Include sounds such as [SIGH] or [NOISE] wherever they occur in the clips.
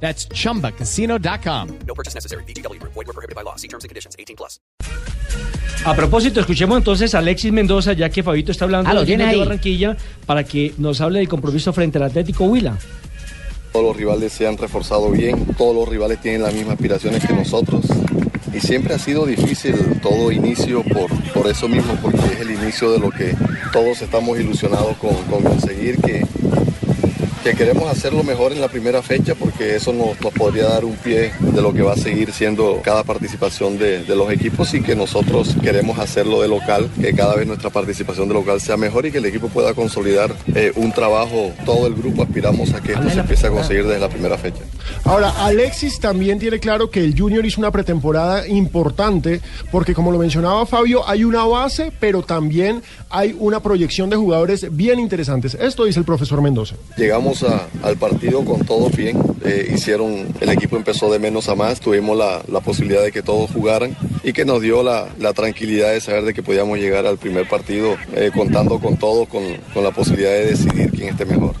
That's chumbacasino.com. No purchase necessary. BGW. Void were prohibited by law. See terms and conditions. 18 plus. A propósito, escuchemos entonces a Alexis Mendoza, ya que Fabito está hablando Ah, de. Barranquilla, para que nos hable del compromiso frente al Atlético Huila. Todos los rivales se han reforzado bien, todos los rivales tienen las mismas aspiraciones que nosotros y siempre ha sido difícil todo inicio por, por eso mismo, porque es el inicio de lo que todos estamos ilusionados con, con conseguir, que, que queremos hacerlo mejor en la primera fecha porque eso nos, nos podría dar un pie de lo que va a seguir siendo cada participación de, de los equipos y que nosotros queremos hacerlo de local, que cada vez nuestra participación de local sea mejor y que el equipo pueda consolidar eh, un trabajo, todo el grupo aspiramos a que esto se empiece a conseguir desde la primera fecha. Ahora, Alexis también tiene claro que el Junior hizo una pretemporada importante porque, como lo mencionaba Fabio, hay una base, pero también hay una proyección de jugadores bien interesantes. Esto dice el profesor Mendoza. Llegamos al partido con todos bien, eh, hicieron, el equipo empezó de menos a más, tuvimos la, la posibilidad de que todos jugaran y que nos dio la, la tranquilidad de saber de que podíamos llegar al primer partido eh, contando con todos, con, con la posibilidad de decidir quién esté mejor.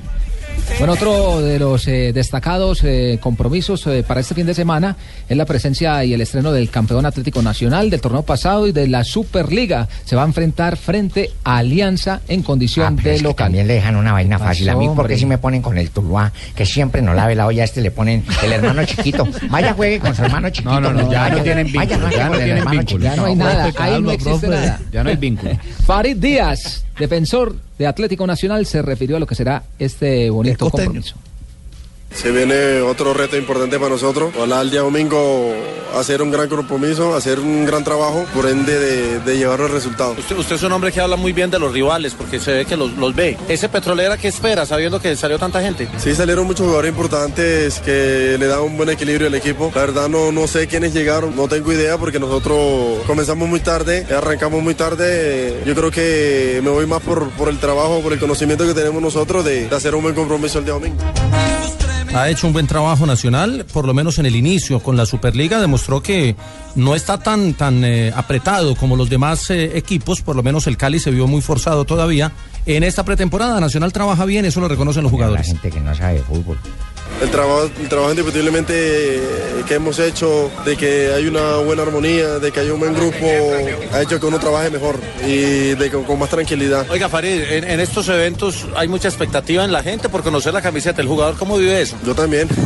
Bueno, otro de los eh, destacados eh, compromisos eh, para este fin de semana es la presencia y el estreno del campeón Atlético Nacional del torneo pasado y de la Superliga. Se va a enfrentar frente a Alianza en condición Ah, pero de es que local. también le dejan una vaina fácil. A mí, porque hombre? si me ponen con el Tuluá, que siempre no lave la olla, a este le ponen el hermano chiquito. Vaya, juegue con su hermano chiquito. No, no, no, ya no tienen vínculo, ya no tienen vínculo. Ya no hay No, nada, profe, ahí no calma, existe nada. ya no hay vínculo. Farid Díaz, defensor de Atlético Nacional, se refirió a lo que será este bonito compromiso. Se viene otro reto importante para nosotros. Ojalá el día domingo hacer un gran compromiso, hacer un gran trabajo, por ende de, de llevar los resultados. Usted, usted es un hombre que habla muy bien de los rivales porque se ve que los, los ve. ¿Ese petrolera qué espera sabiendo que salió tanta gente? Sí, salieron muchos jugadores importantes que le dan un buen equilibrio al equipo. La verdad no, no sé quiénes llegaron, no tengo idea porque nosotros comenzamos muy tarde, arrancamos muy tarde. Yo creo que me voy más por, por el trabajo, por el conocimiento que tenemos nosotros de, de hacer un buen compromiso el día domingo. Ha hecho un buen trabajo nacional, por lo menos en el inicio con la Superliga, demostró que no está tan, tan eh, apretado como los demás eh, equipos, por lo menos el Cali se vio muy forzado todavía. En esta pretemporada Nacional trabaja bien, eso lo reconocen los La jugadores. gente que no sabe de fútbol. El trabajo, el trabajo indiscutiblemente eh, que hemos hecho, de que hay una buena armonía, de que hay un buen grupo, ha hecho que uno trabaje mejor y de con más tranquilidad. Oiga, Farid, en, en estos eventos hay mucha expectativa en la gente por conocer la camiseta. ¿El jugador cómo vive eso? Yo también. [LAUGHS]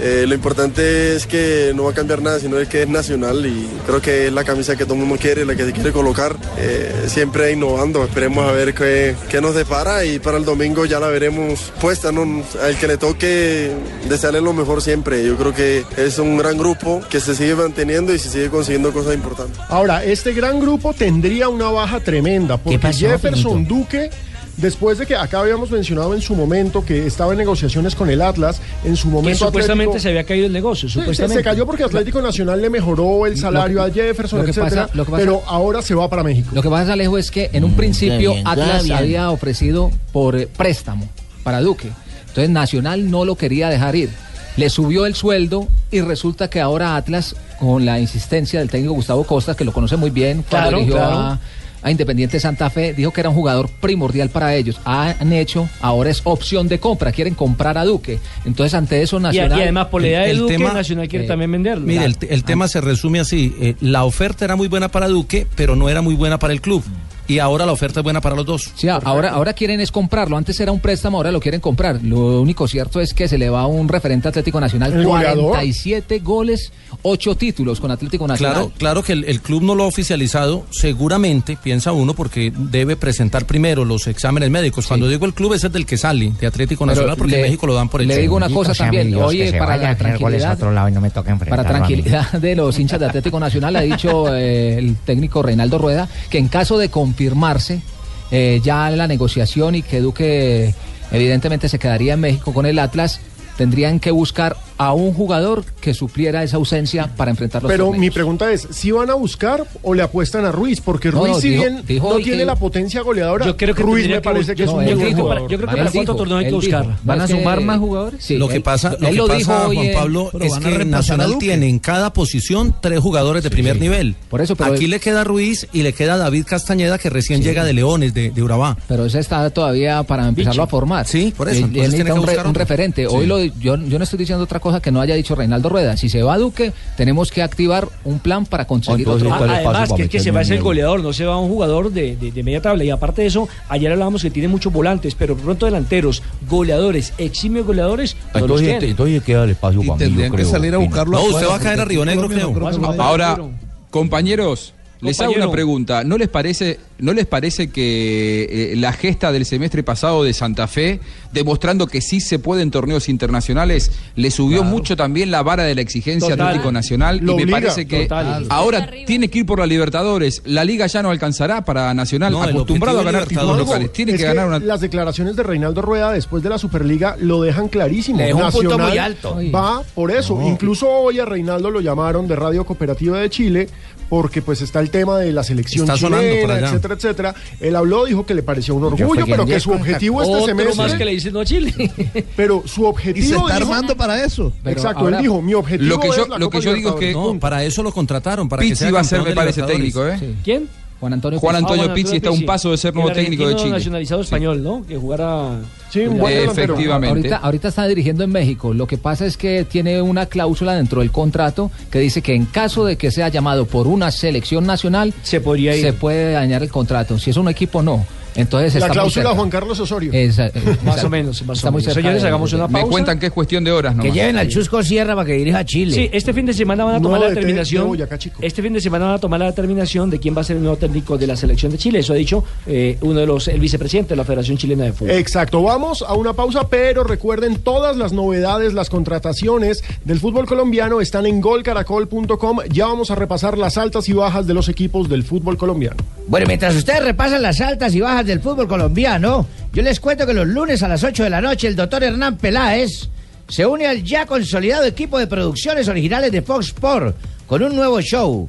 Eh, lo importante es que no va a cambiar nada, sino es que es nacional y creo que es la camisa que todo el mundo quiere, la que se quiere colocar, eh, siempre innovando. Esperemos a ver qué, qué nos depara y para el domingo ya la veremos puesta. ¿no? Al que le toque desearle lo mejor siempre. Yo creo que es un gran grupo que se sigue manteniendo y se sigue consiguiendo cosas importantes. Ahora, este gran grupo tendría una baja tremenda porque pasó, Jefferson? Duque, después de que acá habíamos mencionado en su momento que estaba en negociaciones con el Atlas, en su Que momento supuestamente Atlético- se había caído el negocio, Sí, se, supuestamente. se cayó porque Atlético Nacional le mejoró el salario a Jefferson, lo que etcétera, pasa- lo que pasa- pero ahora se va para México. Lo que pasa, Alejo, es que en un principio bien, Atlas bien. había ofrecido por préstamo para Duque. Entonces Nacional no lo quería dejar ir. Le subió el sueldo y resulta que ahora Atlas, con la insistencia del técnico Gustavo Costas, que lo conoce muy bien, cuando Claro, dirigió claro. a, a Independiente Santa Fe, dijo que era un jugador primordial para ellos. Han hecho, ahora es opción de compra, quieren comprar a Duque. Entonces ante eso Nacional... y además, por la edad de el Duque, tema- Nacional quiere eh, también venderlo. Mire, el, el tema se resume así. eh, la oferta era muy buena para Duque, pero no era muy buena para el club. Y ahora la oferta es buena para los dos. Sí, ahora, ahora quieren es comprarlo. Antes era un préstamo, ahora lo quieren comprar. Lo único cierto es que se le va a un referente Atlético Nacional. El goleador. 47 goles, 8 títulos con Atlético Nacional. Claro, claro que el, el club no lo ha oficializado, seguramente, piensa uno, porque debe presentar primero los exámenes médicos. Cuando digo el club, ese es del que sale, de Atlético Pero Nacional, porque le- en México lo dan por le hecho. digo una cosa también. Oye, para la tranquilidad- otro lado y no me toca Para tranquilidad de los hinchas de Atlético Nacional, ha dicho eh, el técnico Reinaldo Rueda que en caso de confirmarse eh, ya la negociación y que Duque evidentemente se quedaría en México con el Atlas, tendrían que buscar a un jugador que supliera esa ausencia para enfrentar los Pero torneos. mi pregunta es, ¿si van a buscar o le apuestan a Ruiz? Porque No, Ruiz, no, si dijo- bien dijo no tiene que- la potencia goleadora, Yo creo que Ruiz me que parece que es yo- un buen que para- jugador. yo creo que para cuánto torneo hay que él dijo. buscar. ¿Van a sumar más jugadores? Sí, lo que él- pasa, lo él que lo pasa Juan Pablo, es que Nacional tiene en cada posición tres jugadores de primer nivel. Por eso, pero- Aquí le queda Ruiz y le queda David Castañeda, que recién llega de Leones, de, de Urabá. Pero ese está todavía para empezarlo a formar. Sí, por eso, tiene necesita que un, buscar referente. Hoy Sí. lo, yo, yo no estoy diciendo otra cosa que no haya dicho Reinaldo Rueda. Si se va a Duque, tenemos que activar un plan para conseguir Entonces, otro. ¿cuál es Además, para que, es que se va ser el- goleador, no se va un jugador de, de- de media tabla. Y aparte de eso, ayer hablábamos que tiene muchos volantes, pero pronto delanteros, goleadores, eximios goleadores, no los Entonces, tiene. entonces queda el espacio Y para mí, yo tendrían que creo, salir a buscarlo No, usted va a caer a Río Negro, creo. Ahora, Compañero. compañeros, les hago una pregunta. ¿No les parece, no les parece que eh, la gesta del semestre pasado de Santa Fe, demostrando que sí se puede en torneos internacionales, le subió mucho también la vara de la exigencia Total. Atlético Nacional? Lo y me obliga, parece que total. ahora tiene que ir por la Libertadores. La liga ya no alcanzará para Nacional, No, acostumbrado a ganar es títulos locales. Tiene Es que ganar una. Las declaraciones de Reinaldo Rueda después de la Superliga lo dejan clarísimo. Dejó un punto Nacional muy alto. Va por eso. Incluso hoy a Reinaldo lo llamaron de Radio Cooperativa de Chile porque pues está el tema de la selección Está sonando por chilena, allá. etcétera, etcétera. Él habló, dijo que le pareció un orgullo, pero que su objetivo este Otro semestre... más que le dicen no a Chile. [LAUGHS] Pero su Y objetivo... se está dijo- armando para eso. Pero Exacto, ahora- él dijo, mi objetivo Lo que yo- es la lo Copa que yo digo es que-. No, para eso lo contrataron, para que sea va a ser, me parece, técnico, ¿eh? ¿Quién? Juan Antonio Juan Pizzi. Antonio Ah, Pizzi está a un paso de ser nuevo técnico de Chile. nacionalizado español, ¿no? Que jugara... Sí, un buen. Efectivamente. Ahorita, ahorita está dirigiendo en México. Lo que pasa es que tiene una cláusula dentro del contrato que dice que en caso de que sea llamado por una selección nacional, Se podría ir. se puede dañar el contrato. Si es un equipo, no. Entonces La está muy cláusula cerca. Juan Carlos Osorio. Esa- Más o menos, más Está o muy menos. cerca Señores, de- hagamos una Me pausa. cuentan que es cuestión de horas Que nomás. lleven al Chusco Sierra para que dirija a Chile. Sí, este fin de semana van a No, tomar la de- de determinación. Boyacá Chico. Este fin de semana van a tomar la determinación de quién va a ser el nuevo técnico de la selección de Chile. Eso ha dicho eh, uno de los, el vicepresidente de la Federación Chilena de Fútbol. Exacto, vamos a una pausa, pero recuerden todas las novedades, las contrataciones del fútbol colombiano están en golcaracol.com. Ya vamos a repasar las altas y bajas de los equipos del fútbol colombiano. Bueno, mientras ustedes repasan las altas y bajas del fútbol colombiano, yo les cuento que los lunes a las 8 de la noche el doctor Hernán Peláez se une al ya consolidado equipo de producciones originales de Fox Sport con un nuevo show.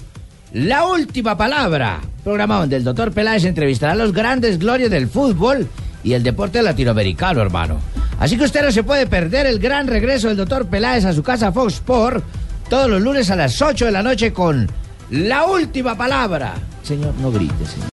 La última palabra, programa donde el doctor Peláez entrevistará a los grandes glorias del fútbol y el deporte latinoamericano, hermano. Así que usted no se puede perder el gran regreso del doctor Peláez a su casa Fox Sport todos los lunes a las 8 de la noche con La última palabra. Señor, no grite, señor.